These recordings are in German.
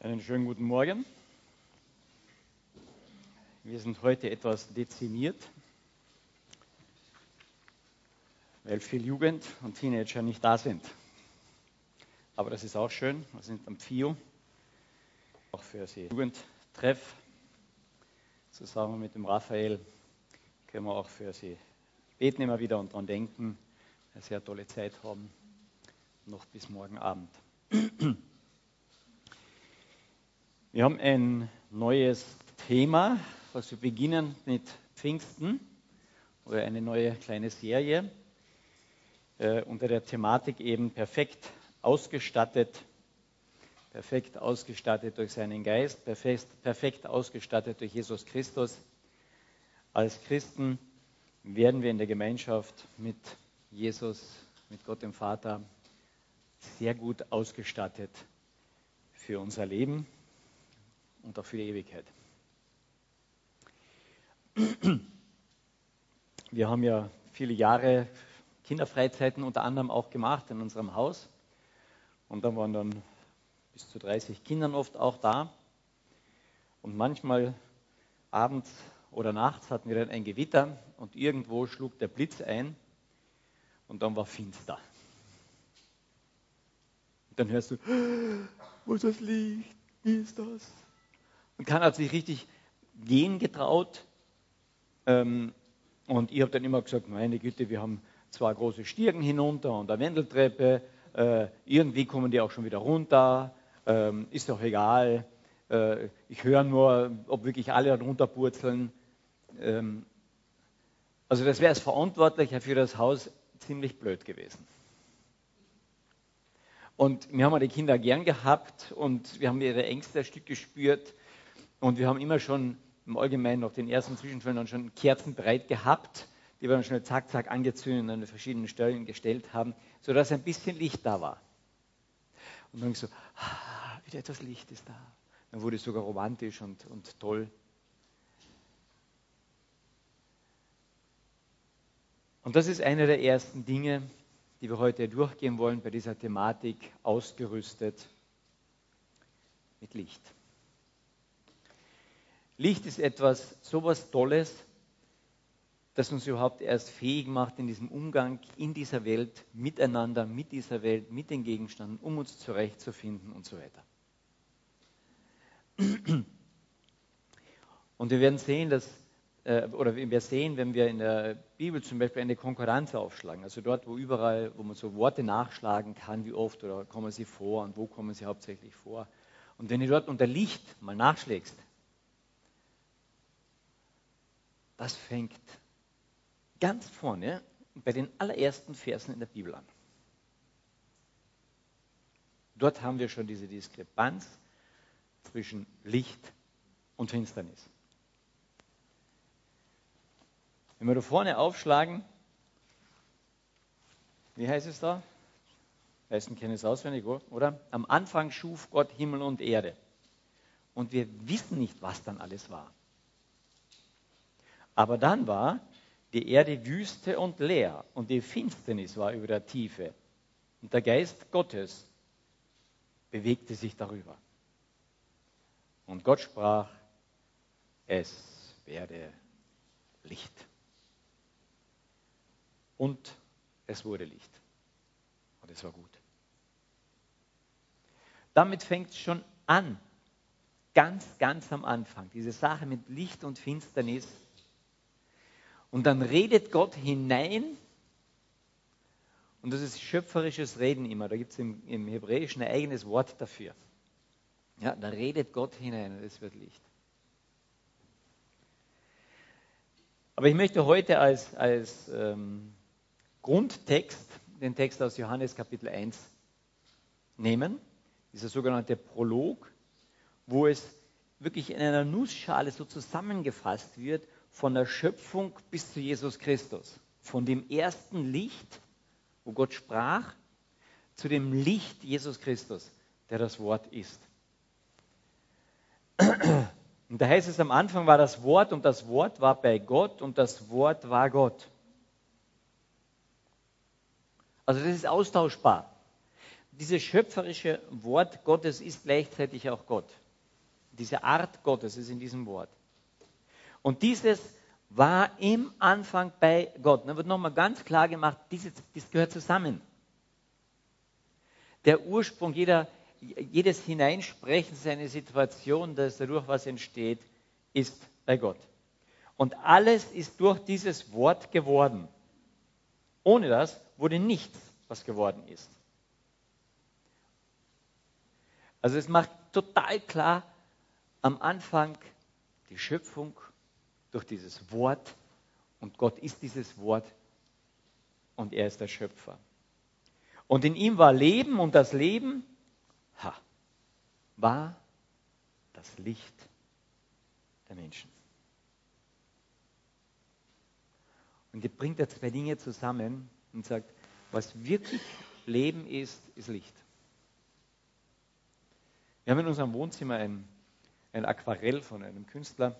Einen schönen guten Morgen. Wir sind heute etwas dezimiert, weil viel Jugend und Teenager nicht da sind. Aber das ist auch schön. Wir sind am FIO, auch für Sie Jugendtreff. Zusammen mit dem Raphael können wir auch für Sie beten immer wieder und daran denken, eine sehr tolle Zeit haben, noch bis morgen Abend. Wir haben ein neues Thema, was wir beginnen mit Pfingsten oder eine neue kleine Serie äh, unter der Thematik eben perfekt ausgestattet, perfekt ausgestattet durch seinen Geist, perfekt, perfekt ausgestattet durch Jesus Christus. Als Christen werden wir in der Gemeinschaft mit Jesus, mit Gott dem Vater, sehr gut ausgestattet für unser Leben und auch für die Ewigkeit. Wir haben ja viele Jahre Kinderfreizeiten unter anderem auch gemacht in unserem Haus. Und da waren dann bis zu 30 Kindern oft auch da. Und manchmal abends oder nachts hatten wir dann ein Gewitter und irgendwo schlug der Blitz ein und dann war finster. Und dann hörst du, wo ist das Licht? Wie ist das? Und keiner hat sich richtig gehen getraut. Ähm, und ich habe dann immer gesagt, meine Güte, wir haben zwei große Stirgen hinunter und eine Wendeltreppe. Äh, irgendwie kommen die auch schon wieder runter. Ähm, ist doch egal. Äh, ich höre nur, ob wirklich alle runterpurzeln. Ähm, also das wäre als Verantwortlicher für das Haus ziemlich blöd gewesen. Und wir haben die Kinder gern gehabt und wir haben ihre Ängste ein Stück gespürt. Und wir haben immer schon im Allgemeinen nach den ersten Zwischenfällen schon Kerzen bereit gehabt, die wir dann schnell zack, zack angezündet und an verschiedenen Stellen gestellt haben, sodass ein bisschen Licht da war. Und dann so, ah, wieder etwas Licht ist da. Dann wurde es sogar romantisch und, und toll. Und das ist eine der ersten Dinge, die wir heute durchgehen wollen bei dieser Thematik, ausgerüstet mit Licht. Licht ist etwas so was Tolles, das uns überhaupt erst fähig macht in diesem Umgang in dieser Welt, miteinander, mit dieser Welt, mit den Gegenständen, um uns zurechtzufinden und so weiter. Und wir werden sehen, dass, äh, oder wir sehen, wenn wir in der Bibel zum Beispiel eine Konkurrenz aufschlagen, also dort, wo überall, wo man so Worte nachschlagen kann, wie oft oder kommen sie vor und wo kommen sie hauptsächlich vor. Und wenn du dort unter Licht mal nachschlägst, das fängt ganz vorne bei den allerersten Versen in der Bibel an. Dort haben wir schon diese Diskrepanz zwischen Licht und Finsternis. Wenn wir da vorne aufschlagen, wie heißt es da? Meisten kennen es auswendig, oder? Am Anfang schuf Gott Himmel und Erde. Und wir wissen nicht, was dann alles war. Aber dann war die Erde wüste und leer und die Finsternis war über der Tiefe. Und der Geist Gottes bewegte sich darüber. Und Gott sprach, es werde Licht. Und es wurde Licht. Und es war gut. Damit fängt es schon an. Ganz, ganz am Anfang. Diese Sache mit Licht und Finsternis und dann redet Gott hinein. Und das ist schöpferisches Reden immer. Da gibt es im, im, Hebräischen ein eigenes Wort dafür. Ja, da redet Gott hinein und es wird Licht. Aber ich möchte heute als, als ähm, Grundtext den Text aus Johannes Kapitel 1 nehmen, dieser sogenannte Prolog, wo es wirklich in einer Nussschale so zusammengefasst wird, von der Schöpfung bis zu Jesus Christus. Von dem ersten Licht, wo Gott sprach, zu dem Licht Jesus Christus, der das Wort ist. Und da heißt es, am Anfang war das Wort und das Wort war bei Gott und das Wort war Gott. Also das ist austauschbar. dieses schöpferische Wort Gottes ist gleichzeitig auch Gott. Diese Art Gottes ist in diesem Wort. Und dieses war im Anfang bei Gott. Da wird nochmal ganz klar gemacht, dieses, das gehört zusammen. Der Ursprung jeder, jedes Hineinsprechen seine Situation, dass dadurch was entsteht, ist bei Gott. Und alles ist durch dieses Wort geworden. Ohne das wurde nichts, was geworden ist. Also es macht total klar am Anfang die Schöpfung durch dieses Wort und Gott ist dieses Wort und er ist der Schöpfer. Und in ihm war Leben und das Leben ha, war das Licht der Menschen. Und er bringt da zwei Dinge zusammen und sagt, was wirklich Leben ist, ist Licht. Wir haben in unserem Wohnzimmer ein, ein Aquarell von einem Künstler,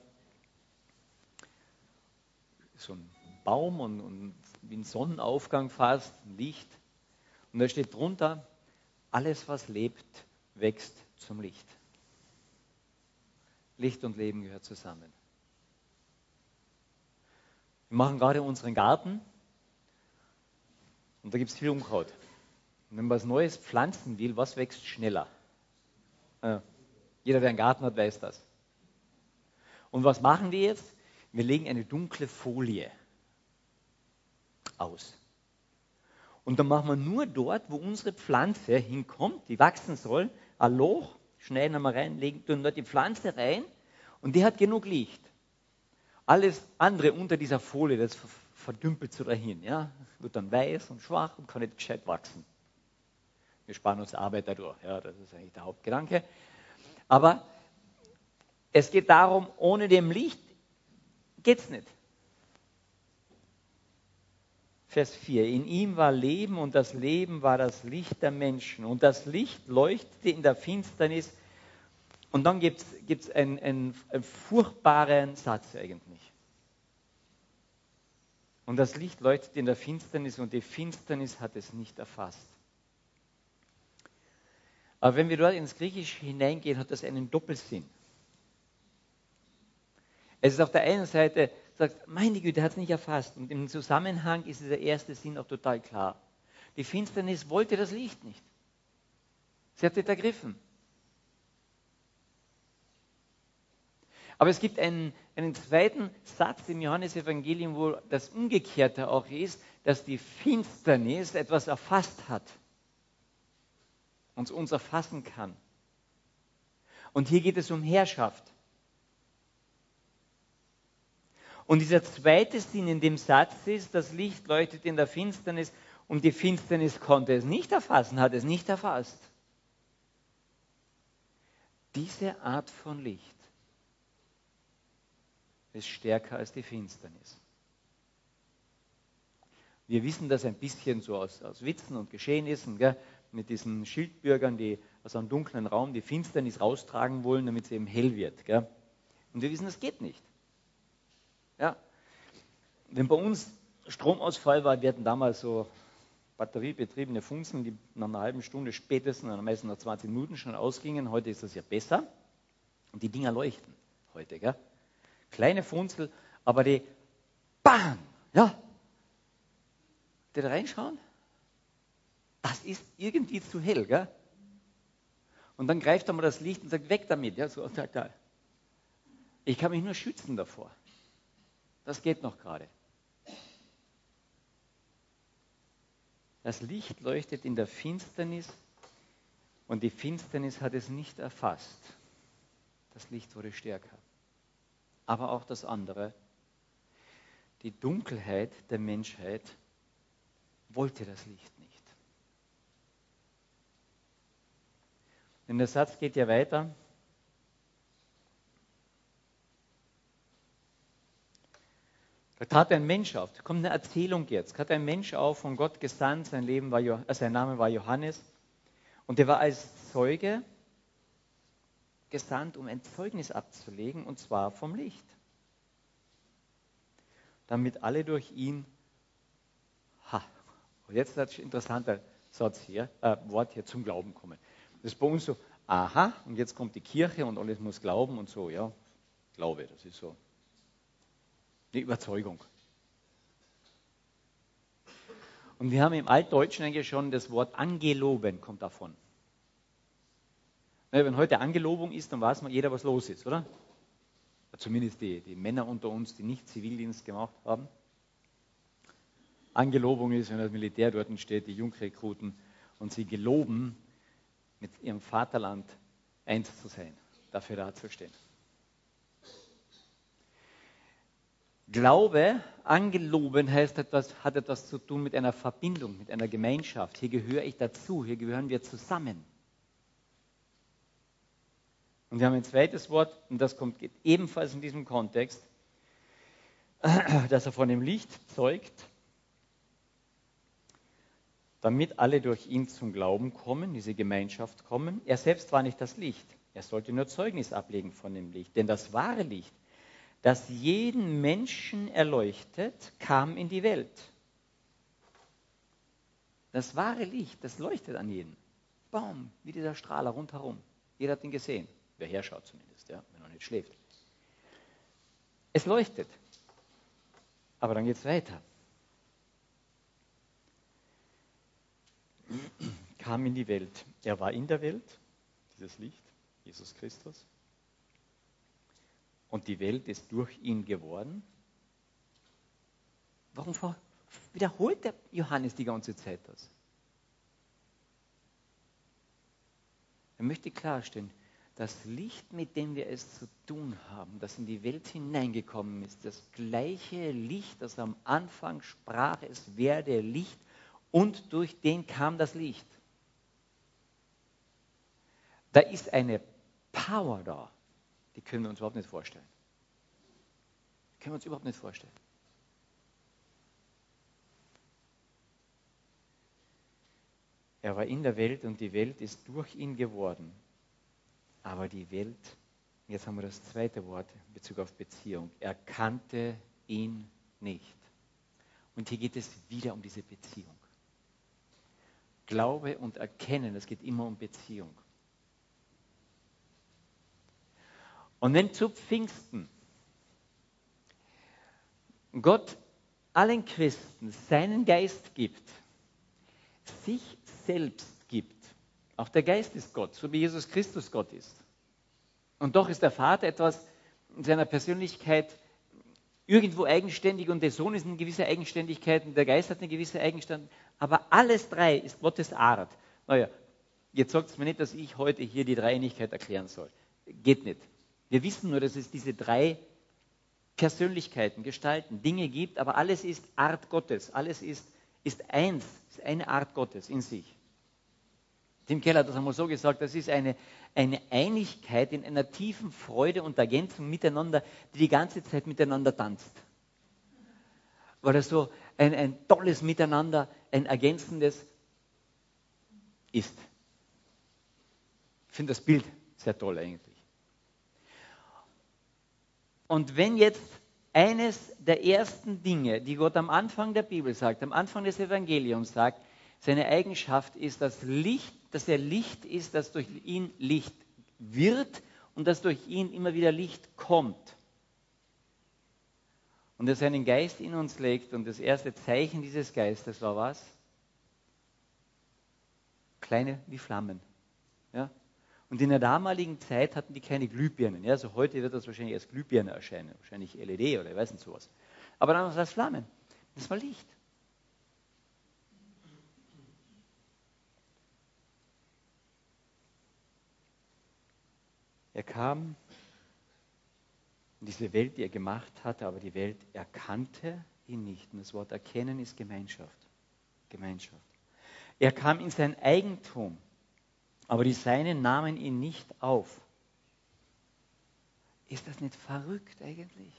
so ein Baum und, und wie ein Sonnenaufgang fast, ein Licht. Und da steht drunter, alles was lebt, wächst zum Licht. Licht und Leben gehört zusammen. Wir machen gerade unseren Garten und da gibt es viel Unkraut. Und wenn man was Neues pflanzen will, was wächst schneller? Äh, jeder, der einen Garten hat, weiß das. Und was machen wir jetzt? Wir legen eine dunkle Folie aus. Und dann machen wir nur dort, wo unsere Pflanze hinkommt, die wachsen soll, ein Loch, schneiden wir rein, legen tun dort die Pflanze rein und die hat genug Licht. Alles andere unter dieser Folie, das verdümpelt so dahin, ja, wird dann weiß und schwach und kann nicht gescheit wachsen. Wir sparen uns Arbeit dadurch, ja, das ist eigentlich der Hauptgedanke. Aber es geht darum, ohne dem Licht geht es nicht. Vers 4. In ihm war Leben und das Leben war das Licht der Menschen. Und das Licht leuchtete in der Finsternis. Und dann gibt es einen, einen, einen furchtbaren Satz eigentlich. Und das Licht leuchtet in der Finsternis und die Finsternis hat es nicht erfasst. Aber wenn wir dort ins Griechische hineingehen, hat das einen Doppelsinn. Es ist auf der einen Seite, sagt, meine Güte, hat es nicht erfasst. Und im Zusammenhang ist dieser erste Sinn auch total klar. Die Finsternis wollte das Licht nicht. Sie hat es ergriffen. Aber es gibt einen, einen zweiten Satz im Johannesevangelium, wo das Umgekehrte auch ist, dass die Finsternis etwas erfasst hat, uns uns erfassen kann. Und hier geht es um Herrschaft. Und dieser zweite Sinn in dem Satz ist, das Licht leuchtet in der Finsternis und die Finsternis konnte es nicht erfassen, hat es nicht erfasst. Diese Art von Licht ist stärker als die Finsternis. Wir wissen das ein bisschen so aus, aus Witzen und Geschehnissen, gell? mit diesen Schildbürgern, die aus einem dunklen Raum die Finsternis raustragen wollen, damit sie eben hell wird. Gell? Und wir wissen, das geht nicht. Ja. Wenn bei uns Stromausfall war, wir hatten damals so batteriebetriebene Funzeln, die nach einer halben Stunde spätestens, meistens nach 20 Minuten schon ausgingen. Heute ist das ja besser. Und die Dinger leuchten heute. Gell? Kleine Funzel, aber die BAM! Ja. Die da reinschauen? Das ist irgendwie zu hell. Gell? Und dann greift er mal das Licht und sagt, weg damit. Ja, so, ich kann mich nur schützen davor. Das geht noch gerade. Das Licht leuchtet in der Finsternis und die Finsternis hat es nicht erfasst. Das Licht wurde stärker. Aber auch das andere. Die Dunkelheit der Menschheit wollte das Licht nicht. Denn der Satz geht ja weiter. Da tat ein Mensch auf, da kommt eine Erzählung jetzt, da tat ein Mensch auf, von Gott gesandt, sein, Leben war, äh, sein Name war Johannes und der war als Zeuge gesandt, um ein Zeugnis abzulegen, und zwar vom Licht. Damit alle durch ihn, ha, und jetzt ist das interessanter, Satz her, äh, Wort her, zum Glauben kommen. Das ist bei uns so, aha, und jetzt kommt die Kirche und alles muss glauben und so, ja, Glaube, das ist so eine Überzeugung. Und wir haben im Altdeutschen eigentlich schon das Wort angeloben, kommt davon. Wenn heute Angelobung ist, dann weiß man jeder, was los ist, oder? Zumindest die, die Männer unter uns, die nicht Zivildienst gemacht haben. Angelobung ist, wenn das Militär dort steht, die Jungrekruten, und sie geloben, mit ihrem Vaterland eins zu sein, dafür dazustehen. Glaube, angeloben heißt etwas, hat etwas zu tun mit einer Verbindung, mit einer Gemeinschaft. Hier gehöre ich dazu, hier gehören wir zusammen. Und wir haben ein zweites Wort, und das kommt ebenfalls in diesem Kontext, dass er von dem Licht zeugt, damit alle durch ihn zum Glauben kommen, diese Gemeinschaft kommen. Er selbst war nicht das Licht, er sollte nur Zeugnis ablegen von dem Licht, denn das wahre Licht das jeden Menschen erleuchtet, kam in die Welt. Das wahre Licht, das leuchtet an jeden. Baum, wie dieser Strahler rundherum. Jeder hat ihn gesehen. Wer herschaut zumindest, ja, wenn er nicht schläft. Es leuchtet. Aber dann geht es weiter. Kam in die Welt. Er war in der Welt, dieses Licht, Jesus Christus und die Welt ist durch ihn geworden. Warum wiederholt der Johannes die ganze Zeit das? Er möchte klarstellen, das Licht, mit dem wir es zu tun haben, das in die Welt hineingekommen ist, das gleiche Licht, das am Anfang sprach, es werde Licht und durch den kam das Licht. Da ist eine Power da die können wir uns überhaupt nicht vorstellen. Die können wir uns überhaupt nicht vorstellen. Er war in der Welt und die Welt ist durch ihn geworden. Aber die Welt, jetzt haben wir das zweite Wort in Bezug auf Beziehung, er kannte ihn nicht. Und hier geht es wieder um diese Beziehung. Glaube und Erkennen, es geht immer um Beziehung. Und wenn zu Pfingsten Gott allen Christen seinen Geist gibt, sich selbst gibt, auch der Geist ist Gott, so wie Jesus Christus Gott ist. Und doch ist der Vater etwas in seiner Persönlichkeit irgendwo eigenständig und der Sohn ist eine gewisse Eigenständigkeit und der Geist hat eine gewisse Eigenständigkeit. Aber alles drei ist Gottes Art. Naja, jetzt sagt es mir nicht, dass ich heute hier die Dreieinigkeit erklären soll. Geht nicht. Wir wissen nur, dass es diese drei Persönlichkeiten, Gestalten, Dinge gibt, aber alles ist Art Gottes. Alles ist, ist eins, ist eine Art Gottes in sich. Tim Keller hat das einmal so gesagt, das ist eine, eine Einigkeit in einer tiefen Freude und Ergänzung miteinander, die die ganze Zeit miteinander tanzt. Weil das so ein, ein tolles Miteinander, ein ergänzendes ist. Ich finde das Bild sehr toll eigentlich. Und wenn jetzt eines der ersten Dinge, die Gott am Anfang der Bibel sagt, am Anfang des Evangeliums sagt, seine Eigenschaft ist das Licht, dass er Licht ist, dass durch ihn Licht wird und dass durch ihn immer wieder Licht kommt. Und er seinen Geist in uns legt und das erste Zeichen dieses Geistes war was? Kleine wie Flammen. Ja? Und in der damaligen Zeit hatten die keine Glühbirnen. Ja, also heute wird das wahrscheinlich als Glühbirne erscheinen, wahrscheinlich LED oder ich weiß nicht sowas. Aber dann war es Flammen. Das war Licht. Er kam in diese Welt, die er gemacht hatte, aber die Welt erkannte ihn nicht. Und das Wort erkennen ist Gemeinschaft. Gemeinschaft. Er kam in sein Eigentum aber die Seinen nahmen ihn nicht auf. Ist das nicht verrückt eigentlich?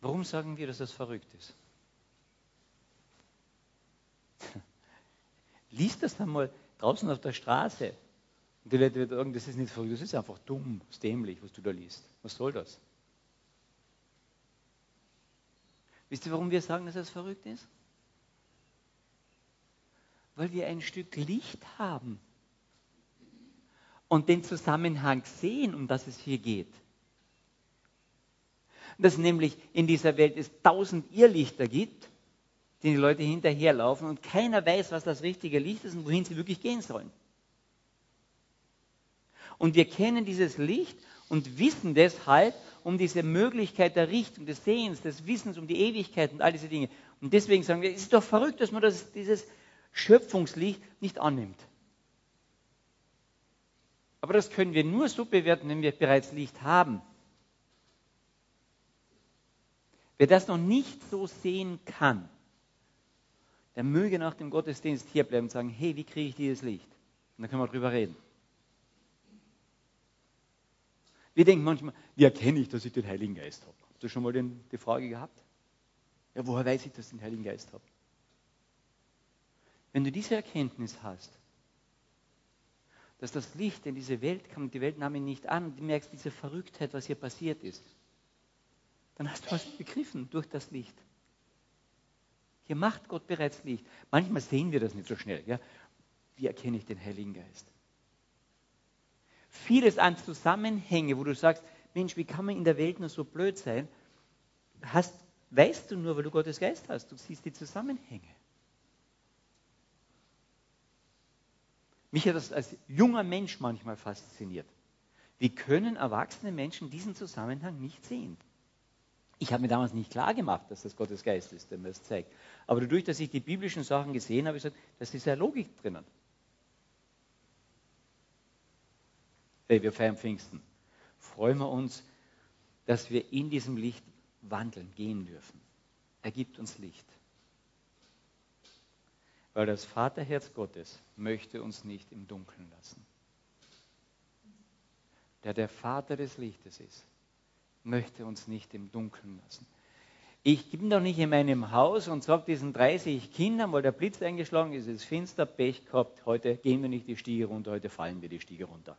Warum sagen wir, dass das verrückt ist? Lies das dann mal draußen auf der Straße. Und die Leute werden sagen, das ist nicht verrückt, das ist einfach dumm, ist dämlich, was du da liest. Was soll das? Wisst ihr, warum wir sagen, dass es verrückt ist? Weil wir ein Stück Licht haben und den Zusammenhang sehen, um das es hier geht. Dass nämlich in dieser Welt es tausend Irrlichter gibt, denen die Leute hinterherlaufen und keiner weiß, was das richtige Licht ist und wohin sie wirklich gehen sollen. Und wir kennen dieses Licht und wissen deshalb um diese Möglichkeit der Richtung, des Sehens, des Wissens um die Ewigkeit und all diese Dinge. Und deswegen sagen wir, es ist doch verrückt, dass man das, dieses Schöpfungslicht nicht annimmt. Aber das können wir nur so bewerten, wenn wir bereits Licht haben. Wer das noch nicht so sehen kann, der möge nach dem Gottesdienst hierbleiben und sagen, hey, wie kriege ich dieses Licht? Und dann können wir darüber reden. Wir denken manchmal, wie erkenne ich, dass ich den Heiligen Geist habe? Habt ihr schon mal den, die Frage gehabt? Ja, woher weiß ich, dass ich den Heiligen Geist habe? Wenn du diese Erkenntnis hast, dass das Licht in diese Welt kommt, die Welt nahm ihn nicht an, und du merkst diese Verrücktheit, was hier passiert ist, dann hast du was begriffen durch das Licht. Hier macht Gott bereits Licht. Manchmal sehen wir das nicht so schnell. Ja? Wie erkenne ich den Heiligen Geist? Vieles an Zusammenhänge, wo du sagst, Mensch, wie kann man in der Welt nur so blöd sein, hast, weißt du nur, weil du Gottes Geist hast. Du siehst die Zusammenhänge. Mich hat das als junger Mensch manchmal fasziniert. Wie können erwachsene Menschen diesen Zusammenhang nicht sehen? Ich habe mir damals nicht klar gemacht, dass das Gottes Geist ist, der mir das zeigt. Aber dadurch, dass ich die biblischen Sachen gesehen habe, habe ich gesagt, das ist ja Logik drinnen. Hey, wir feiern Pfingsten. Freuen wir uns, dass wir in diesem Licht wandeln, gehen dürfen. Er gibt uns Licht. Weil das Vaterherz Gottes möchte uns nicht im Dunkeln lassen. Der der Vater des Lichtes ist, möchte uns nicht im Dunkeln lassen. Ich bin doch nicht in meinem Haus und sage diesen 30 Kindern, weil der Blitz eingeschlagen ist, es ist finster, Pech gehabt, heute gehen wir nicht die Stiege runter, heute fallen wir die Stiege runter.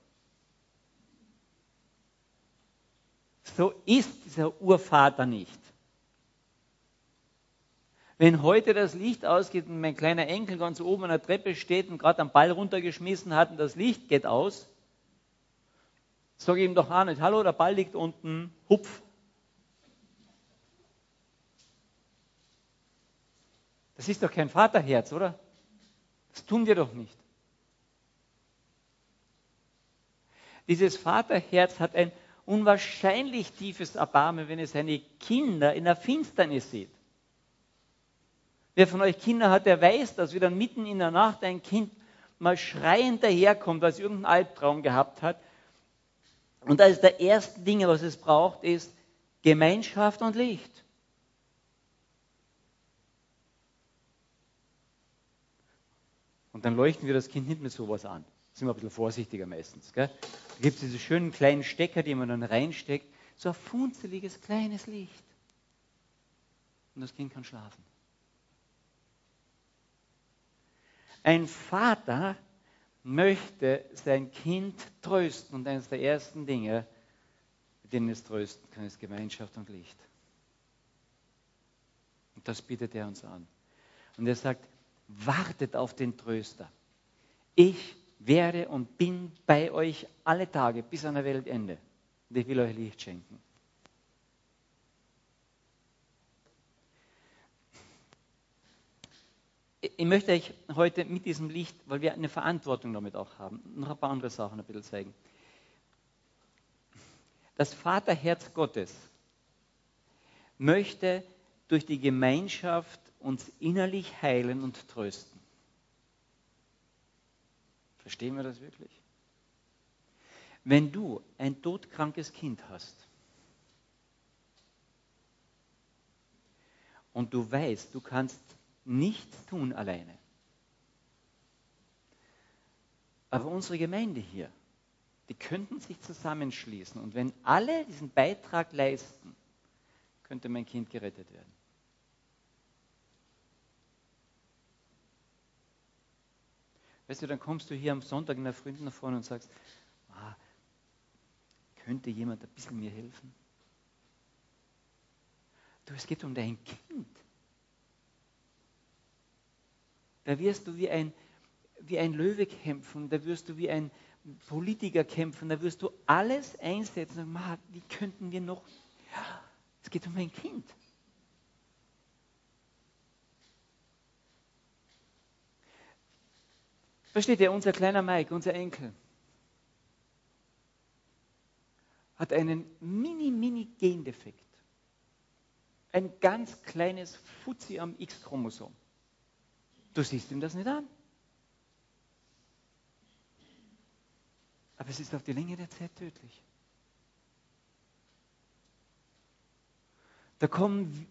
So ist dieser Urvater nicht. Wenn heute das Licht ausgeht und mein kleiner Enkel ganz oben an der Treppe steht und gerade am Ball runtergeschmissen hat und das Licht geht aus, sage ich ihm doch auch nicht, hallo, der Ball liegt unten, hupf. Das ist doch kein Vaterherz, oder? Das tun wir doch nicht. Dieses Vaterherz hat ein unwahrscheinlich tiefes Erbarmen, wenn es seine Kinder in der Finsternis sieht. Wer von euch Kinder hat, der weiß, dass wieder mitten in der Nacht ein Kind mal schreiend daherkommt, weil es irgendeinen Albtraum gehabt hat. Und eines der ersten Dinge, was es braucht, ist Gemeinschaft und Licht. Und dann leuchten wir das Kind nicht mit sowas an. Sind wir ein bisschen vorsichtiger meistens. Gell? Da gibt es diese schönen kleinen Stecker, die man dann reinsteckt. So ein funzeliges kleines Licht. Und das Kind kann schlafen. Ein Vater möchte sein Kind trösten und eines der ersten Dinge, mit denen es trösten kann, ist Gemeinschaft und Licht. Und das bietet er uns an. Und er sagt, wartet auf den Tröster. Ich werde und bin bei euch alle Tage bis an der Weltende. Und ich will euch Licht schenken. ich möchte euch heute mit diesem Licht, weil wir eine Verantwortung damit auch haben, noch ein paar andere Sachen ein bisschen zeigen. Das Vaterherz Gottes möchte durch die Gemeinschaft uns innerlich heilen und trösten. Verstehen wir das wirklich? Wenn du ein todkrankes Kind hast und du weißt, du kannst nichts tun alleine. Aber unsere Gemeinde hier, die könnten sich zusammenschließen und wenn alle diesen Beitrag leisten, könnte mein Kind gerettet werden. Weißt du, dann kommst du hier am Sonntag in der Früh nach vorne und sagst, ah, könnte jemand ein bisschen mir helfen? Du, es geht um dein Kind. Da wirst du wie ein, wie ein Löwe kämpfen, da wirst du wie ein Politiker kämpfen, da wirst du alles einsetzen. Und, Ma, wie könnten wir noch? Es geht um mein Kind. Versteht ihr, unser kleiner Mike, unser Enkel, hat einen mini-mini-Gendefekt. Ein ganz kleines Fuzzi am X-Chromosom. Du siehst ihm das nicht an. Aber es ist auf die Länge der Zeit tödlich. Da kommen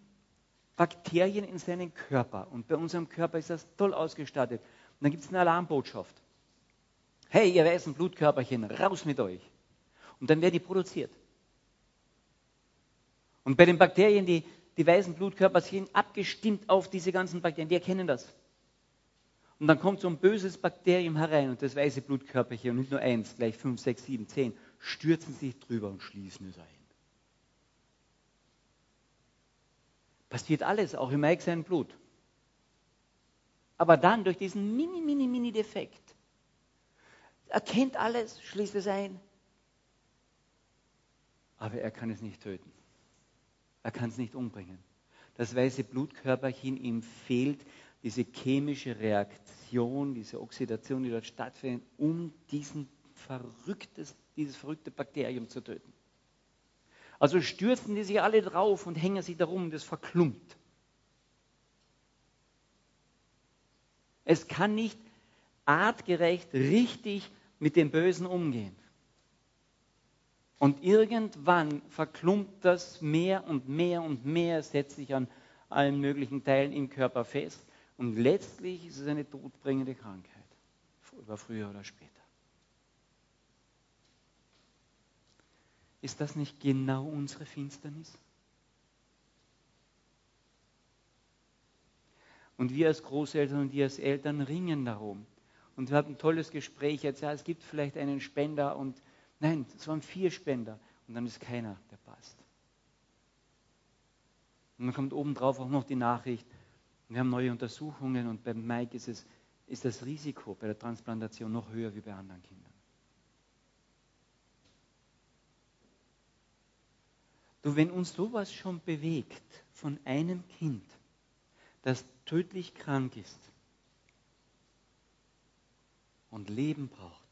Bakterien in seinen Körper und bei unserem Körper ist das toll ausgestattet. Dann gibt es eine Alarmbotschaft. Hey, ihr weißen Blutkörperchen, raus mit euch. Und dann werden die produziert. Und bei den Bakterien, die, die weißen Blutkörperchen abgestimmt auf diese ganzen Bakterien, die erkennen das. Und dann kommt so ein böses Bakterium herein und das weiße Blutkörperchen, und nicht nur eins, gleich fünf, sechs, sieben, zehn, stürzen sich drüber und schließen es ein. Passiert alles, auch im Mike sein Blut. Aber dann durch diesen mini, mini, mini Defekt erkennt alles, schließt es ein. Aber er kann es nicht töten. Er kann es nicht umbringen. Das weiße Blutkörperchen ihm fehlt diese chemische Reaktion, diese Oxidation, die dort stattfindet, um diesen verrücktes, dieses verrückte Bakterium zu töten. Also stürzen die sich alle drauf und hängen sich darum, das verklumpt. Es kann nicht artgerecht richtig mit dem Bösen umgehen. Und irgendwann verklumpt das mehr und mehr und mehr, setzt sich an allen möglichen Teilen im Körper fest. Und letztlich ist es eine todbringende Krankheit, über früher oder später. Ist das nicht genau unsere Finsternis? Und wir als Großeltern und wir als Eltern ringen darum. Und wir hatten ein tolles Gespräch jetzt, ja, es gibt vielleicht einen Spender und nein, es waren vier Spender und dann ist keiner, der passt. Und dann kommt obendrauf auch noch die Nachricht, wir haben neue Untersuchungen und beim Mike ist, es, ist das Risiko bei der Transplantation noch höher wie bei anderen Kindern. Du, wenn uns sowas schon bewegt von einem Kind, das tödlich krank ist und Leben braucht,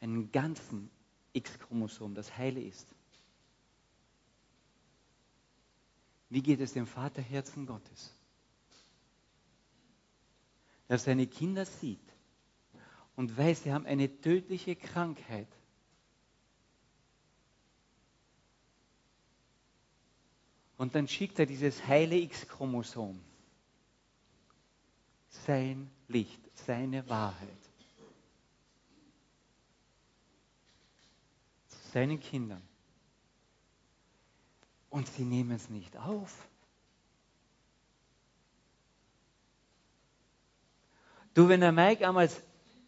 einen ganzen X-Chromosom, das heile ist. Wie geht es dem Vaterherzen Gottes? Der seine Kinder sieht und weiß, sie haben eine tödliche Krankheit. Und dann schickt er dieses heile X-Chromosom, sein Licht, seine Wahrheit, zu seinen Kindern. Und sie nehmen es nicht auf. Du, wenn der Mike einmal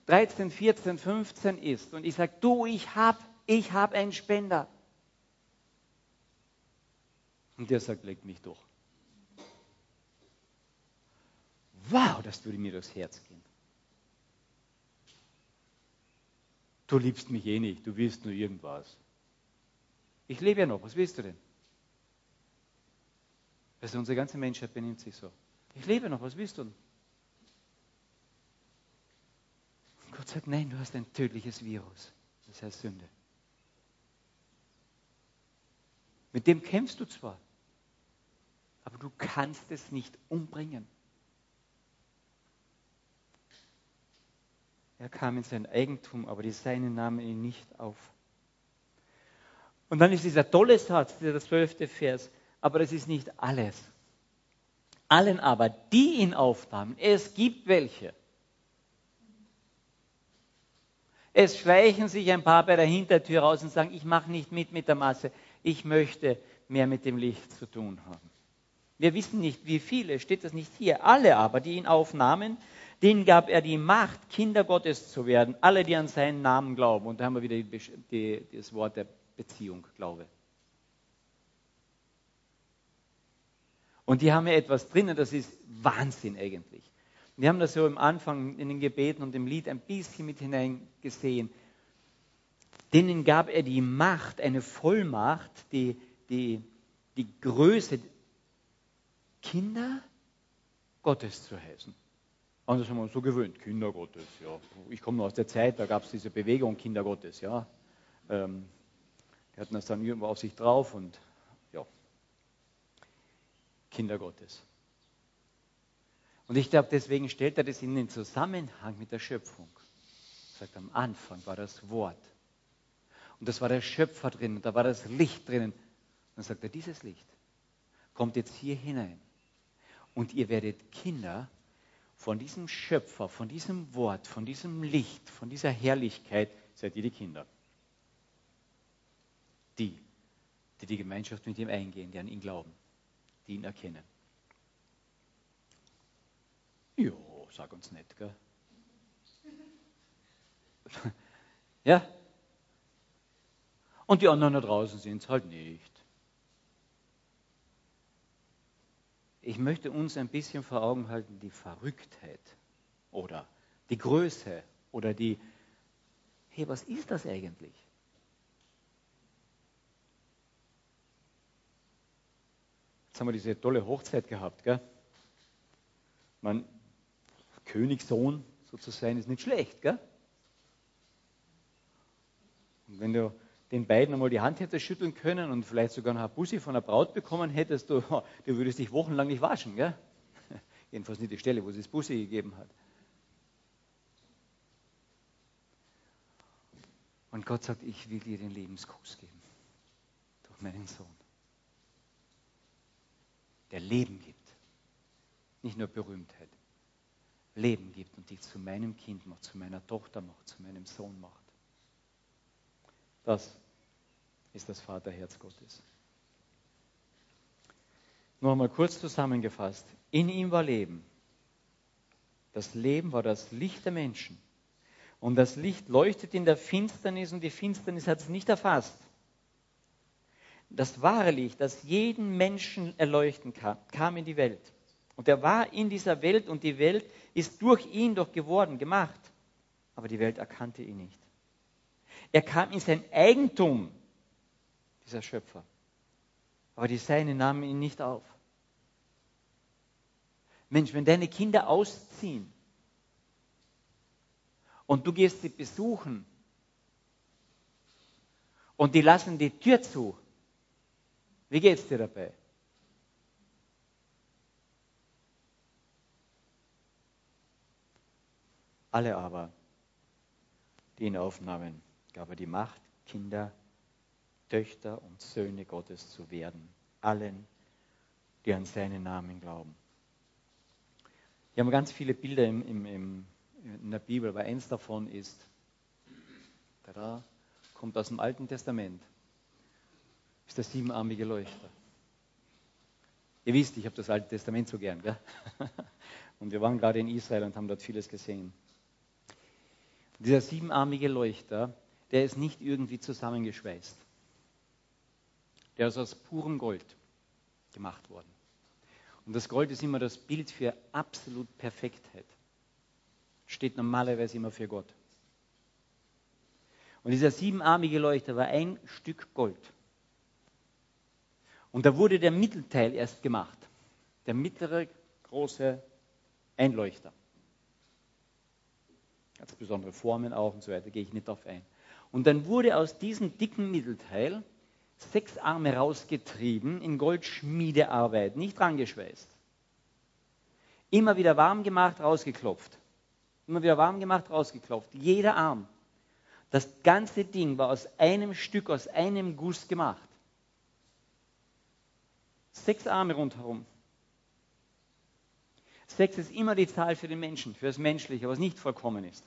13, 14, 15 ist und ich sage, du, ich habe ich hab einen Spender, und der sagt, leg mich durch. Wow, das würde mir durchs Herz gehen. Du liebst mich eh nicht, du willst nur irgendwas. Ich lebe ja noch, was willst du denn? Also unsere ganze Menschheit benimmt sich so. Ich lebe noch, was willst du denn? Gott sagt, nein, du hast ein tödliches Virus. Das heißt Sünde. Mit dem kämpfst du zwar, aber du kannst es nicht umbringen. Er kam in sein Eigentum, aber die Seinen nahmen ihn nicht auf. Und dann ist dieser tolle Satz, der zwölfte Vers, aber das ist nicht alles. Allen aber, die ihn aufnahmen, es gibt welche. Es schleichen sich ein paar bei der Hintertür raus und sagen, ich mache nicht mit mit der Masse, ich möchte mehr mit dem Licht zu tun haben. Wir wissen nicht, wie viele, steht das nicht hier. Alle aber, die ihn aufnahmen, denen gab er die Macht, Kinder Gottes zu werden. Alle, die an seinen Namen glauben. Und da haben wir wieder die, die, das Wort der Beziehung, Glaube. Und die haben ja etwas drinnen, das ist Wahnsinn eigentlich. Wir haben das so am Anfang in den Gebeten und im Lied ein bisschen mit hineingesehen. Denen gab er die Macht, eine Vollmacht, die, die, die Größe, Kinder Gottes zu heißen. Und das haben wir uns so gewöhnt, Kinder Gottes, ja. Ich komme nur aus der Zeit, da gab es diese Bewegung Kinder Gottes, ja. Ähm, die hatten das dann irgendwo auf sich drauf und ja, Kinder Gottes. Und ich glaube, deswegen stellt er das in den Zusammenhang mit der Schöpfung. Er sagt, am Anfang war das Wort. Und das war der Schöpfer drin und da war das Licht drinnen. Dann sagt er, dieses Licht kommt jetzt hier hinein. Und ihr werdet Kinder von diesem Schöpfer, von diesem Wort, von diesem Licht, von dieser Herrlichkeit, seid ihr die Kinder. Die, die die Gemeinschaft mit ihm eingehen, die an ihn glauben, die ihn erkennen. Jo, sag uns nicht, gell? ja? Und die anderen da draußen sind es halt nicht. Ich möchte uns ein bisschen vor Augen halten, die Verrücktheit oder die Größe oder die, hey, was ist das eigentlich? Jetzt haben wir diese tolle Hochzeit gehabt, gell? Man, Königssohn sozusagen ist nicht schlecht, gell? Und wenn du den beiden einmal die Hand hättest schütteln können und vielleicht sogar noch ein Bussi von der Braut bekommen hättest, du, du würdest dich wochenlang nicht waschen, gell? Jedenfalls nicht die Stelle, wo es das Bussi gegeben hat. Und Gott sagt, ich will dir den Lebenskuss geben. Durch meinen Sohn. Der Leben gibt. Nicht nur Berühmtheit. Leben gibt und dich zu meinem Kind macht, zu meiner Tochter macht, zu meinem Sohn macht. Das ist das Vaterherz Gottes. Noch einmal kurz zusammengefasst. In ihm war Leben. Das Leben war das Licht der Menschen. Und das Licht leuchtet in der Finsternis und die Finsternis hat es nicht erfasst. Das wahre Licht, das jeden Menschen erleuchten kann, kam in die Welt. Und er war in dieser Welt und die Welt ist durch ihn doch geworden, gemacht. Aber die Welt erkannte ihn nicht. Er kam in sein Eigentum, dieser Schöpfer. Aber die Seine nahmen ihn nicht auf. Mensch, wenn deine Kinder ausziehen und du gehst sie besuchen und die lassen die Tür zu, wie geht es dir dabei? Alle aber, die ihn aufnahmen, gab er die Macht, Kinder, Töchter und Söhne Gottes zu werden. Allen, die an seinen Namen glauben. Wir haben ganz viele Bilder im, im, im, in der Bibel, aber eins davon ist, da kommt aus dem Alten Testament, ist der siebenarmige Leuchter. Ihr wisst, ich habe das Alte Testament so gern. Gell? Und wir waren gerade in Israel und haben dort vieles gesehen. Dieser siebenarmige Leuchter, der ist nicht irgendwie zusammengeschweißt. Der ist aus purem Gold gemacht worden. Und das Gold ist immer das Bild für absolut Perfektheit. Steht normalerweise immer für Gott. Und dieser siebenarmige Leuchter war ein Stück Gold. Und da wurde der Mittelteil erst gemacht. Der mittlere große Einleuchter. Ganz besondere Formen auch und so weiter, gehe ich nicht darauf ein. Und dann wurde aus diesem dicken Mittelteil sechs Arme rausgetrieben in Goldschmiedearbeit, nicht rangeschweißt. Immer wieder warm gemacht, rausgeklopft. Immer wieder warm gemacht, rausgeklopft. Jeder Arm. Das ganze Ding war aus einem Stück, aus einem Guss gemacht. Sechs Arme rundherum. Sechs ist immer die Zahl für den Menschen, für das Menschliche, was nicht vollkommen ist.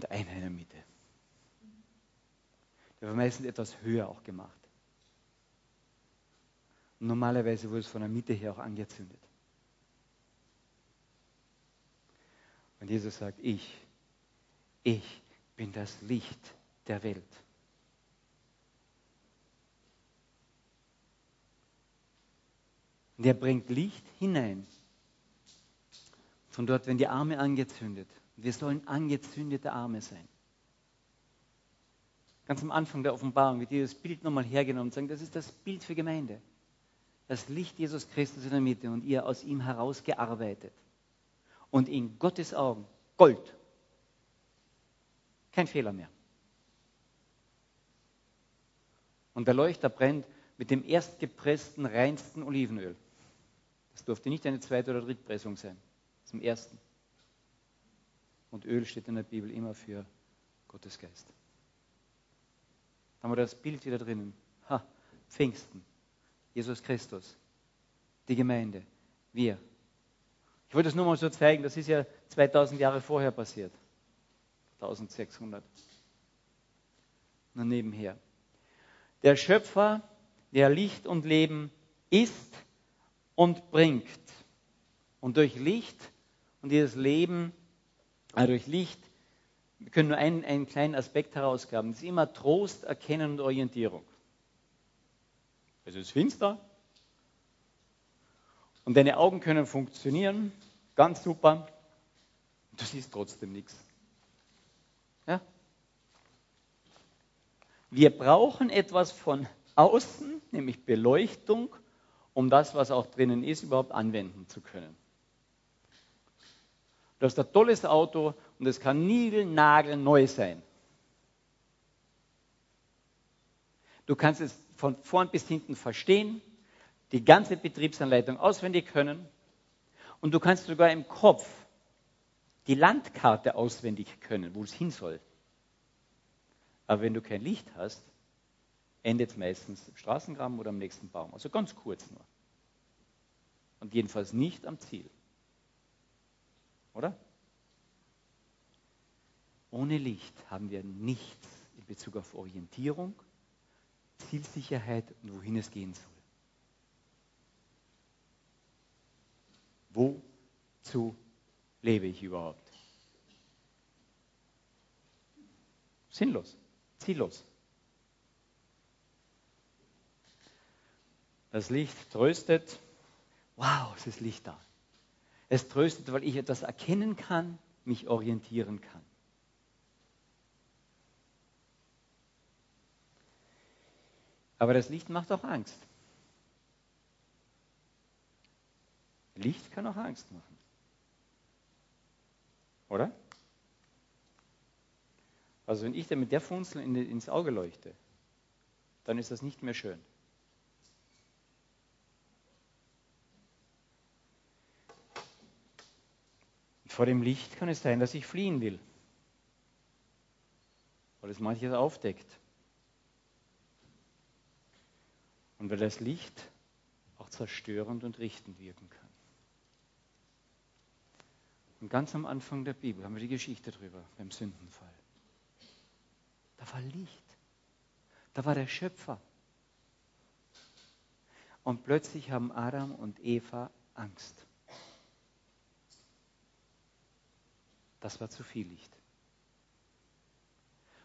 Und einer in der Mitte. Der war meistens etwas höher auch gemacht. Normalerweise wurde es von der Mitte her auch angezündet. Und Jesus sagt, ich, ich bin das Licht der Welt. Und er bringt Licht hinein Von dort werden die Arme angezündet. Wir sollen angezündete Arme sein. Ganz am Anfang der Offenbarung wird dieses Bild nochmal hergenommen und sagen, das ist das Bild für Gemeinde. Das Licht Jesus Christus in der Mitte und ihr aus ihm herausgearbeitet. Und in Gottes Augen Gold. Kein Fehler mehr. Und der Leuchter brennt mit dem erstgepressten, reinsten Olivenöl. Das durfte nicht eine zweite oder drittpressung sein. Zum ersten. Und Öl steht in der Bibel immer für Gottes Geist. Da haben wir das Bild wieder drinnen. Ha, Pfingsten. Jesus Christus. Die Gemeinde. Wir. Ich wollte das nur mal so zeigen. Das ist ja 2000 Jahre vorher passiert. 1600. Nur nebenher. Der Schöpfer, der Licht und Leben ist und bringt. Und durch Licht und dieses Leben, also durch Licht, wir können nur einen, einen kleinen Aspekt herausgraben. Das ist immer Trost, Erkennen und Orientierung. Es ist finster und deine Augen können funktionieren, ganz super. Du siehst trotzdem nichts. Ja? Wir brauchen etwas von außen, nämlich Beleuchtung, um das, was auch drinnen ist, überhaupt anwenden zu können. Du hast ein tolles Auto und es kann neu sein. Du kannst es von vorn bis hinten verstehen, die ganze Betriebsanleitung auswendig können und du kannst sogar im Kopf die Landkarte auswendig können, wo es hin soll. Aber wenn du kein Licht hast, endet es meistens im Straßengraben oder am nächsten Baum. Also ganz kurz nur. Und jedenfalls nicht am Ziel. Oder? Ohne Licht haben wir nichts in Bezug auf Orientierung, Zielsicherheit und wohin es gehen soll. Wozu lebe ich überhaupt? Sinnlos ziellos. Das Licht tröstet. Wow, es ist Licht da. Es tröstet, weil ich etwas erkennen kann, mich orientieren kann. Aber das Licht macht auch Angst. Licht kann auch Angst machen. Oder? Also wenn ich dir mit der Funzel in, ins Auge leuchte, dann ist das nicht mehr schön. Vor dem Licht kann es sein, dass ich fliehen will, weil es manches aufdeckt. Und weil das Licht auch zerstörend und richtend wirken kann. Und ganz am Anfang der Bibel haben wir die Geschichte darüber, beim Sündenfall. Da war Licht. Da war der Schöpfer. Und plötzlich haben Adam und Eva Angst. Das war zu viel Licht.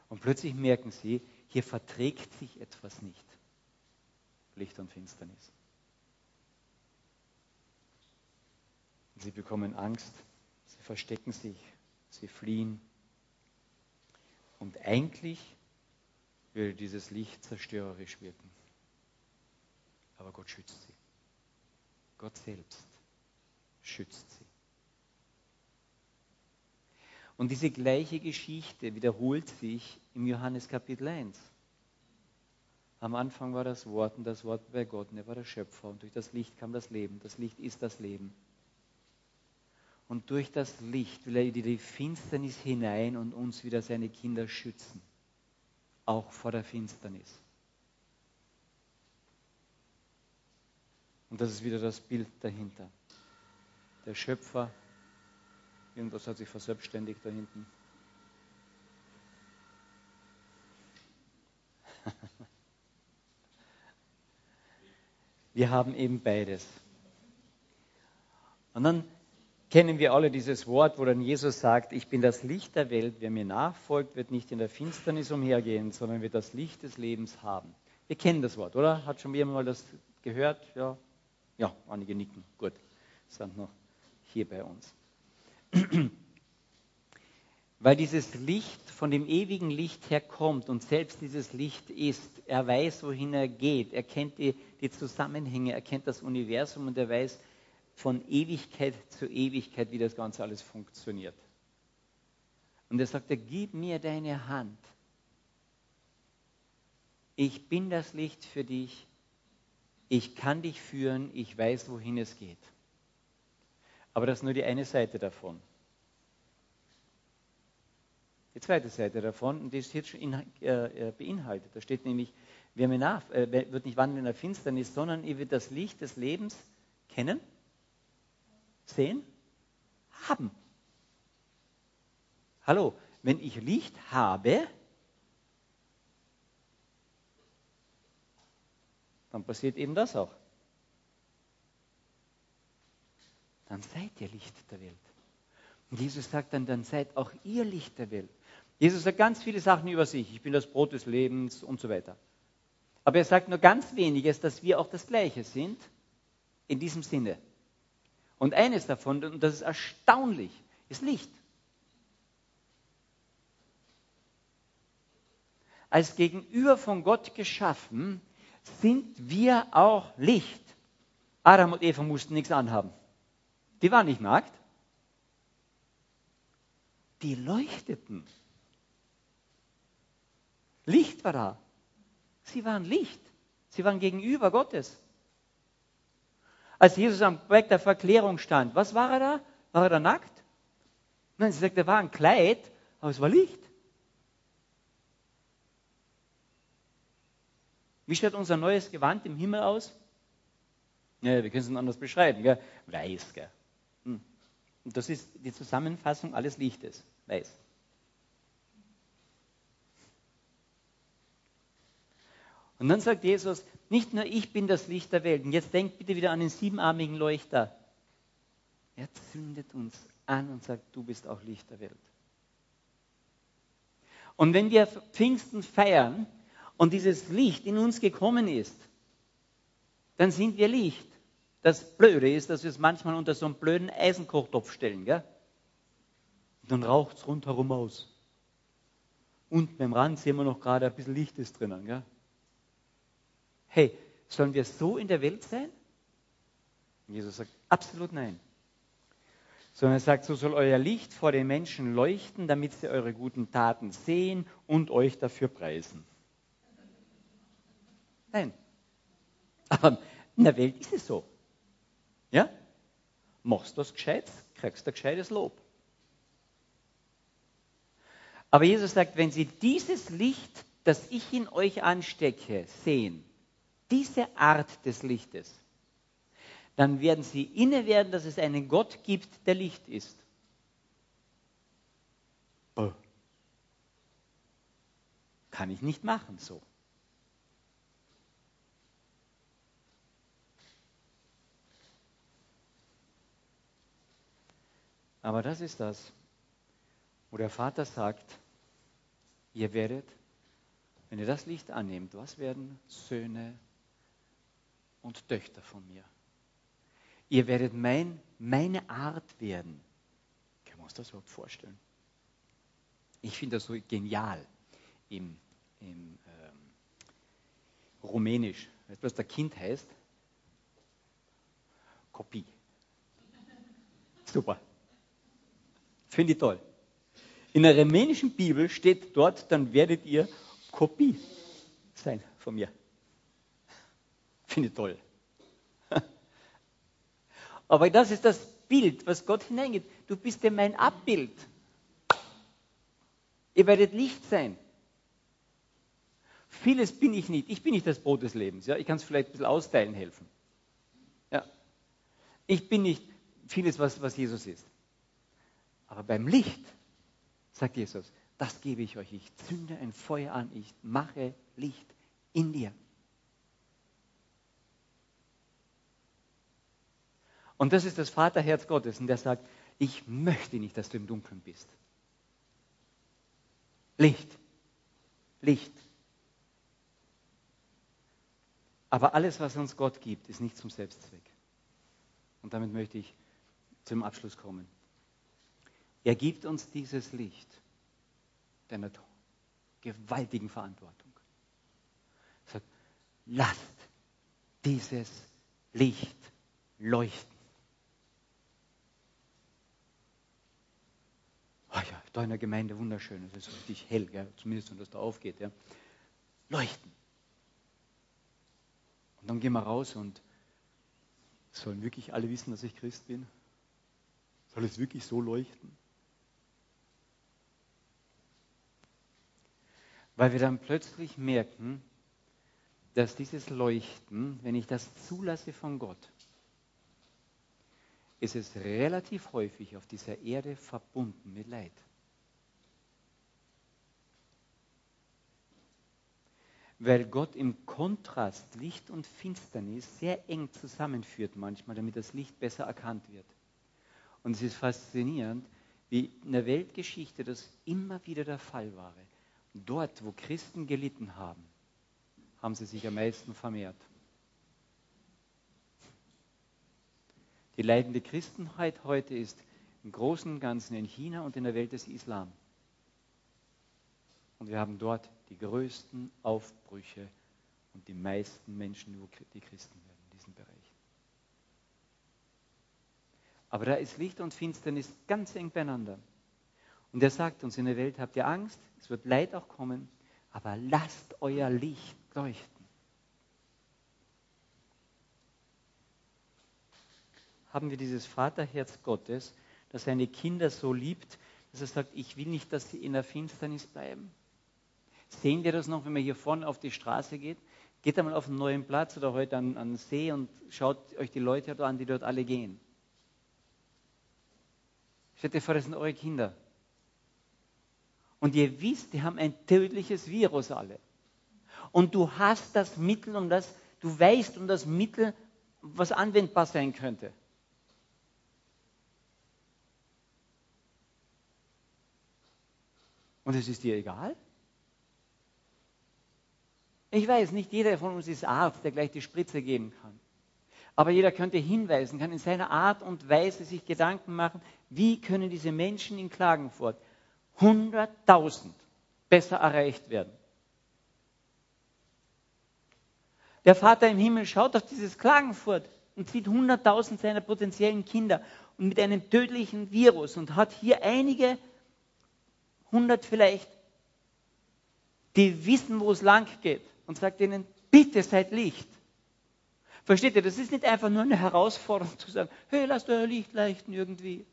Und plötzlich merken sie, hier verträgt sich etwas nicht. Licht und Finsternis. sie bekommen Angst, sie verstecken sich, sie fliehen. Und eigentlich würde dieses Licht zerstörerisch wirken. Aber Gott schützt sie. Gott selbst schützt sie. Und diese gleiche Geschichte wiederholt sich im Johannes Kapitel 1. Am Anfang war das Wort und das Wort bei Gott und er war der Schöpfer und durch das Licht kam das Leben. Das Licht ist das Leben. Und durch das Licht will er in die Finsternis hinein und uns wieder seine Kinder schützen. Auch vor der Finsternis. Und das ist wieder das Bild dahinter. Der Schöpfer, irgendwas hat sich verselbstständigt da hinten. Wir haben eben beides. Und dann kennen wir alle dieses Wort, wo dann Jesus sagt, ich bin das Licht der Welt, wer mir nachfolgt, wird nicht in der Finsternis umhergehen, sondern wird das Licht des Lebens haben. Wir kennen das Wort, oder? Hat schon jemand mal das gehört? Ja, ja einige nicken. Gut, sind noch hier bei uns. Weil dieses Licht von dem ewigen Licht herkommt und selbst dieses Licht ist. Er weiß, wohin er geht. Er kennt die, die Zusammenhänge, er kennt das Universum und er weiß von Ewigkeit zu Ewigkeit, wie das Ganze alles funktioniert. Und er sagt, gib mir deine Hand. Ich bin das Licht für dich. Ich kann dich führen. Ich weiß, wohin es geht. Aber das ist nur die eine Seite davon. Die zweite Seite davon, und die ist jetzt schon äh, äh beinhaltet. Da steht nämlich, wer mir nach, äh, wird nicht wandeln in der Finsternis, sondern ihr wird das Licht des Lebens kennen, sehen, haben. Hallo, wenn ich Licht habe, dann passiert eben das auch. Dann seid ihr Licht der Welt. Und Jesus sagt dann, dann seid auch ihr Licht der Welt. Jesus sagt ganz viele Sachen über sich. Ich bin das Brot des Lebens und so weiter. Aber er sagt nur ganz weniges, dass wir auch das Gleiche sind in diesem Sinne. Und eines davon, und das ist erstaunlich, ist Licht. Als Gegenüber von Gott geschaffen, sind wir auch Licht. Adam und Eva mussten nichts anhaben. Die waren nicht nackt. Die leuchteten. Licht war da. Sie waren Licht. Sie waren gegenüber Gottes. Als Jesus am Berg der Verklärung stand, was war er da? War er da nackt? Nein, sie sagt, er war ein Kleid, aber es war Licht. Wie schaut unser neues Gewand im Himmel aus? Ja, wir können es anders beschreiben. Gell? Weiß. Gell? Und das ist die Zusammenfassung alles Lichtes. Weiß. Und dann sagt Jesus, nicht nur ich bin das Licht der Welt. Und jetzt denkt bitte wieder an den siebenarmigen Leuchter. Er zündet uns an und sagt, du bist auch Licht der Welt. Und wenn wir Pfingsten feiern und dieses Licht in uns gekommen ist, dann sind wir Licht. Das Blöde ist, dass wir es manchmal unter so einen blöden Eisenkochtopf stellen. Gell? Und dann raucht es rundherum aus. Und beim Rand sehen wir noch gerade ein bisschen Licht ist drinnen. Gell? Hey, sollen wir so in der Welt sein? Jesus sagt, absolut nein. Sondern er sagt, so soll euer Licht vor den Menschen leuchten, damit sie eure guten Taten sehen und euch dafür preisen. Nein. Aber in der Welt ist es so. Ja? Machst du was Gescheites, kriegst du ein gescheites Lob. Aber Jesus sagt, wenn sie dieses Licht, das ich in euch anstecke, sehen, diese Art des Lichtes, dann werden sie inne werden, dass es einen Gott gibt, der Licht ist. Kann ich nicht machen so. Aber das ist das, wo der Vater sagt, ihr werdet, wenn ihr das Licht annehmt, was werden Söhne und Töchter von mir. Ihr werdet mein, meine Art werden. Können wir uns das überhaupt vorstellen? Ich finde das so genial im, im ähm, Rumänisch. Weißt du, was der Kind heißt? Kopie. Super. Finde ich toll. In der rumänischen Bibel steht dort, dann werdet ihr Kopie sein von mir. Finde ich toll. Aber das ist das Bild, was Gott hineingeht. Du bist ja mein Abbild. Ihr werdet Licht sein. Vieles bin ich nicht. Ich bin nicht das Brot des Lebens. Ja? Ich kann es vielleicht ein bisschen austeilen helfen. Ja. Ich bin nicht vieles, was, was Jesus ist. Aber beim Licht, sagt Jesus, das gebe ich euch. Ich zünde ein Feuer an. Ich mache Licht in dir. Und das ist das Vaterherz Gottes. Und der sagt, ich möchte nicht, dass du im Dunkeln bist. Licht. Licht. Aber alles, was uns Gott gibt, ist nicht zum Selbstzweck. Und damit möchte ich zum Abschluss kommen. Er gibt uns dieses Licht der gewaltigen Verantwortung. Er sagt, lasst dieses Licht leuchten. Oh ja, da in der Gemeinde wunderschön, es ist richtig hell, gell? zumindest wenn das da aufgeht. Ja. Leuchten. Und dann gehen wir raus und sollen wirklich alle wissen, dass ich Christ bin? Soll es wirklich so leuchten? Weil wir dann plötzlich merken, dass dieses Leuchten, wenn ich das zulasse von Gott, ist es relativ häufig auf dieser Erde verbunden mit Leid. Weil Gott im Kontrast Licht und Finsternis sehr eng zusammenführt manchmal, damit das Licht besser erkannt wird. Und es ist faszinierend, wie in der Weltgeschichte das immer wieder der Fall war. Dort, wo Christen gelitten haben, haben sie sich am meisten vermehrt. Die leidende Christenheit heute ist im Großen und Ganzen in China und in der Welt des Islam. Und wir haben dort die größten Aufbrüche und die meisten Menschen, die Christen werden in diesem Bereich. Aber da ist Licht und Finsternis ganz eng beieinander. Und er sagt uns, in der Welt habt ihr Angst, es wird Leid auch kommen, aber lasst euer Licht leuchten. Haben wir dieses Vaterherz Gottes, das seine Kinder so liebt, dass er sagt, ich will nicht, dass sie in der Finsternis bleiben. Sehen wir das noch, wenn man hier vorne auf die Straße geht? Geht einmal auf einen neuen Platz oder heute an, an den See und schaut euch die Leute an, die dort alle gehen. Stellt dir vor, das sind eure Kinder. Und ihr wisst, die haben ein tödliches Virus alle. Und du hast das Mittel um das, du weißt um das Mittel, was anwendbar sein könnte. Und es ist dir egal? Ich weiß, nicht jeder von uns ist Arzt, der gleich die Spritze geben kann. Aber jeder könnte hinweisen, kann in seiner Art und Weise sich Gedanken machen, wie können diese Menschen in Klagenfurt 100.000 besser erreicht werden. Der Vater im Himmel schaut auf dieses Klagenfurt und sieht 100.000 seiner potenziellen Kinder und mit einem tödlichen Virus und hat hier einige, 100 vielleicht, die wissen, wo es lang geht und sagt ihnen, bitte seid Licht. Versteht ihr, das ist nicht einfach nur eine Herausforderung zu sagen, hey, lasst euer Licht leuchten irgendwie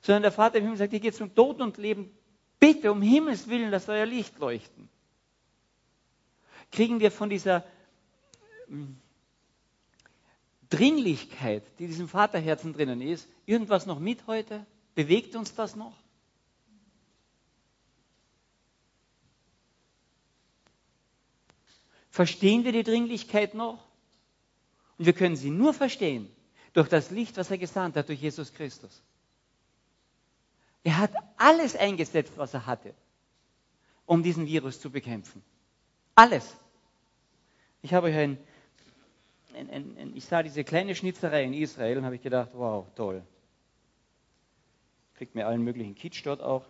sondern der Vater im Himmel sagt, hier geht es um Tod und Leben. Bitte, um Himmels Willen, lasst euer Licht leuchten. Kriegen wir von dieser hm, Dringlichkeit, die in diesem Vaterherzen drinnen ist, irgendwas noch mit heute? Bewegt uns das noch? Verstehen wir die Dringlichkeit noch? Und wir können sie nur verstehen durch das Licht, was er gesandt hat, durch Jesus Christus. Er hat alles eingesetzt, was er hatte, um diesen Virus zu bekämpfen. Alles. Ich habe euch ein, ein, ein, ein, ich sah diese kleine Schnitzerei in Israel und habe ich gedacht, wow, toll. Kriegt mir allen möglichen Kitsch dort auch.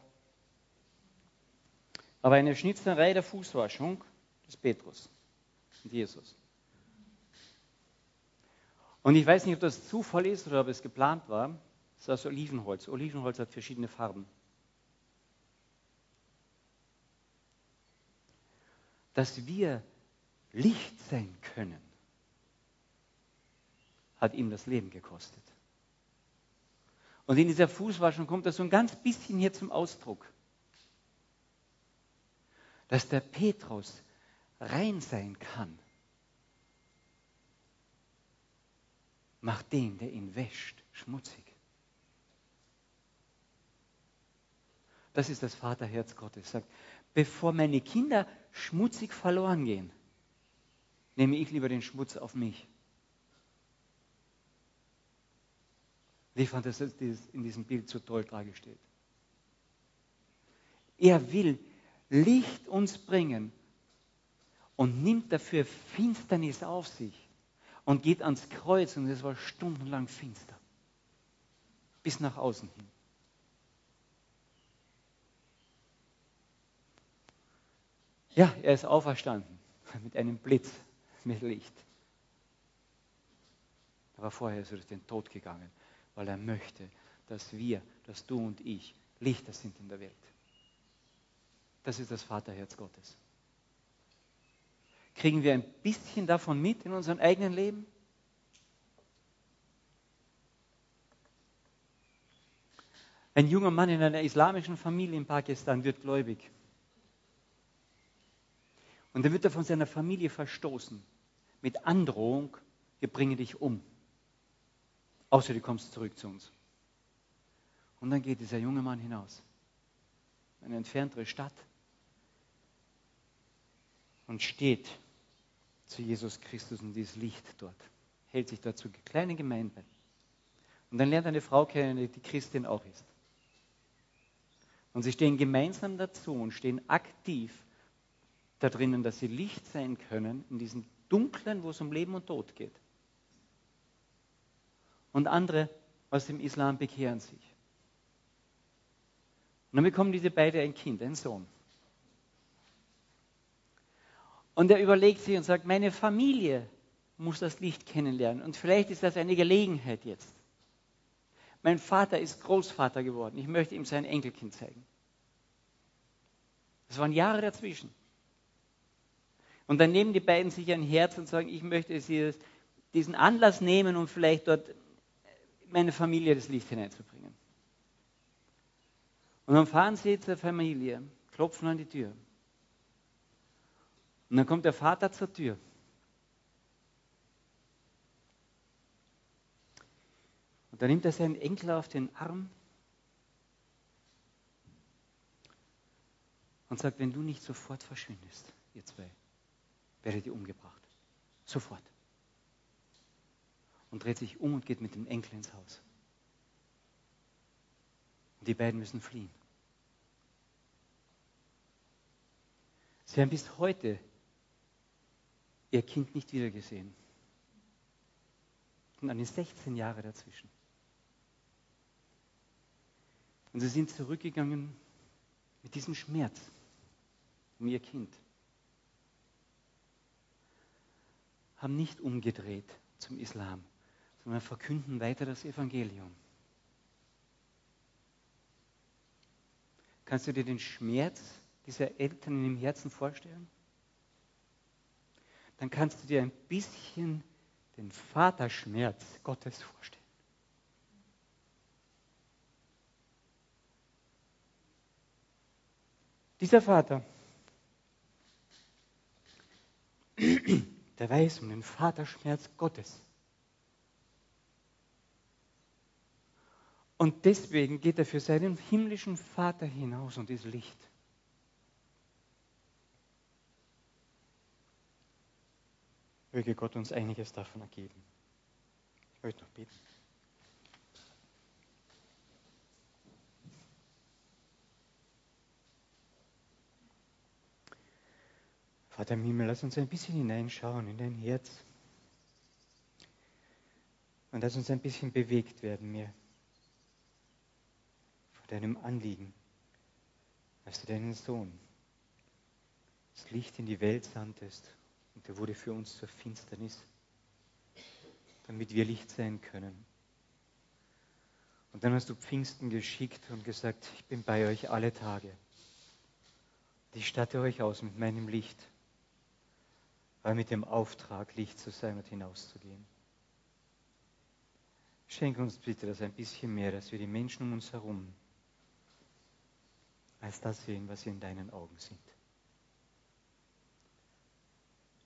Aber eine Schnitzerei der Fußwaschung des Petrus und Jesus. Und ich weiß nicht, ob das Zufall ist oder ob es geplant war. Das ist aus Olivenholz. Olivenholz hat verschiedene Farben. Dass wir Licht sein können, hat ihm das Leben gekostet. Und in dieser Fußwaschung kommt das so ein ganz bisschen hier zum Ausdruck. Dass der Petrus rein sein kann, macht den, der ihn wäscht, schmutzig. Das ist das Vaterherz Gottes. Sagt, bevor meine Kinder schmutzig verloren gehen, nehme ich lieber den Schmutz auf mich. Ich fand, dass das in diesem Bild so toll dargestellt. Er will Licht uns bringen und nimmt dafür Finsternis auf sich und geht ans Kreuz und es war stundenlang finster. Bis nach außen hin. Ja, er ist auferstanden mit einem Blitz, mit Licht. Aber vorher ist er durch den Tod gegangen, weil er möchte, dass wir, dass du und ich Lichter sind in der Welt. Das ist das Vaterherz Gottes. Kriegen wir ein bisschen davon mit in unserem eigenen Leben? Ein junger Mann in einer islamischen Familie in Pakistan wird gläubig. Und dann wird er von seiner Familie verstoßen mit Androhung, wir bringen dich um. Außer du kommst zurück zu uns. Und dann geht dieser junge Mann hinaus. In eine entferntere Stadt. Und steht zu Jesus Christus und dieses Licht dort. Hält sich dort zu kleinen Gemeinden. Und dann lernt er eine Frau kennen, die Christin auch ist. Und sie stehen gemeinsam dazu und stehen aktiv da drinnen, dass sie Licht sein können in diesem Dunklen, wo es um Leben und Tod geht. Und andere aus dem Islam bekehren sich. Und dann bekommen diese beiden ein Kind, einen Sohn. Und er überlegt sich und sagt, meine Familie muss das Licht kennenlernen. Und vielleicht ist das eine Gelegenheit jetzt. Mein Vater ist Großvater geworden. Ich möchte ihm sein Enkelkind zeigen. Das waren Jahre dazwischen. Und dann nehmen die beiden sich ein Herz und sagen, ich möchte diesen Anlass nehmen, um vielleicht dort meine Familie das Licht hineinzubringen. Und dann fahren sie zur Familie, klopfen an die Tür. Und dann kommt der Vater zur Tür. Und dann nimmt er seinen Enkel auf den Arm und sagt, wenn du nicht sofort verschwindest, ihr zwei, werdet ihr umgebracht. Sofort. Und dreht sich um und geht mit dem Enkel ins Haus. Und die beiden müssen fliehen. Sie haben bis heute ihr Kind nicht wiedergesehen. Und dann ist 16 Jahre dazwischen. Und sie sind zurückgegangen mit diesem Schmerz um ihr Kind. Haben nicht umgedreht zum Islam, sondern verkünden weiter das Evangelium. Kannst du dir den Schmerz dieser Eltern in dem Herzen vorstellen? Dann kannst du dir ein bisschen den Vaterschmerz Gottes vorstellen. Dieser Vater der weiß um den Vaterschmerz Gottes. Und deswegen geht er für seinen himmlischen Vater hinaus und ist Licht. Möge Gott uns einiges davon ergeben. Ich möchte noch beten. Vater im Himmel, lass uns ein bisschen hineinschauen in dein Herz. Und lass uns ein bisschen bewegt werden mehr vor deinem Anliegen, als du deinen Sohn das Licht in die Welt sandtest und er wurde für uns zur Finsternis, damit wir Licht sein können. Und dann hast du Pfingsten geschickt und gesagt, ich bin bei euch alle Tage. Ich statte euch aus mit meinem Licht aber mit dem Auftrag, Licht zu sein und hinauszugehen. Schenke uns bitte das ein bisschen mehr, dass wir die Menschen um uns herum als das sehen, was sie in deinen Augen sind.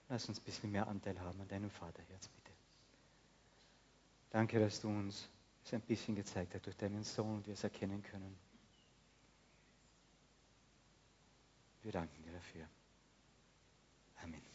Lass uns ein bisschen mehr Anteil haben an deinem Vaterherz, bitte. Danke, dass du uns es ein bisschen gezeigt hast durch deinen Sohn und wir es erkennen können. Wir danken dir dafür. Amen.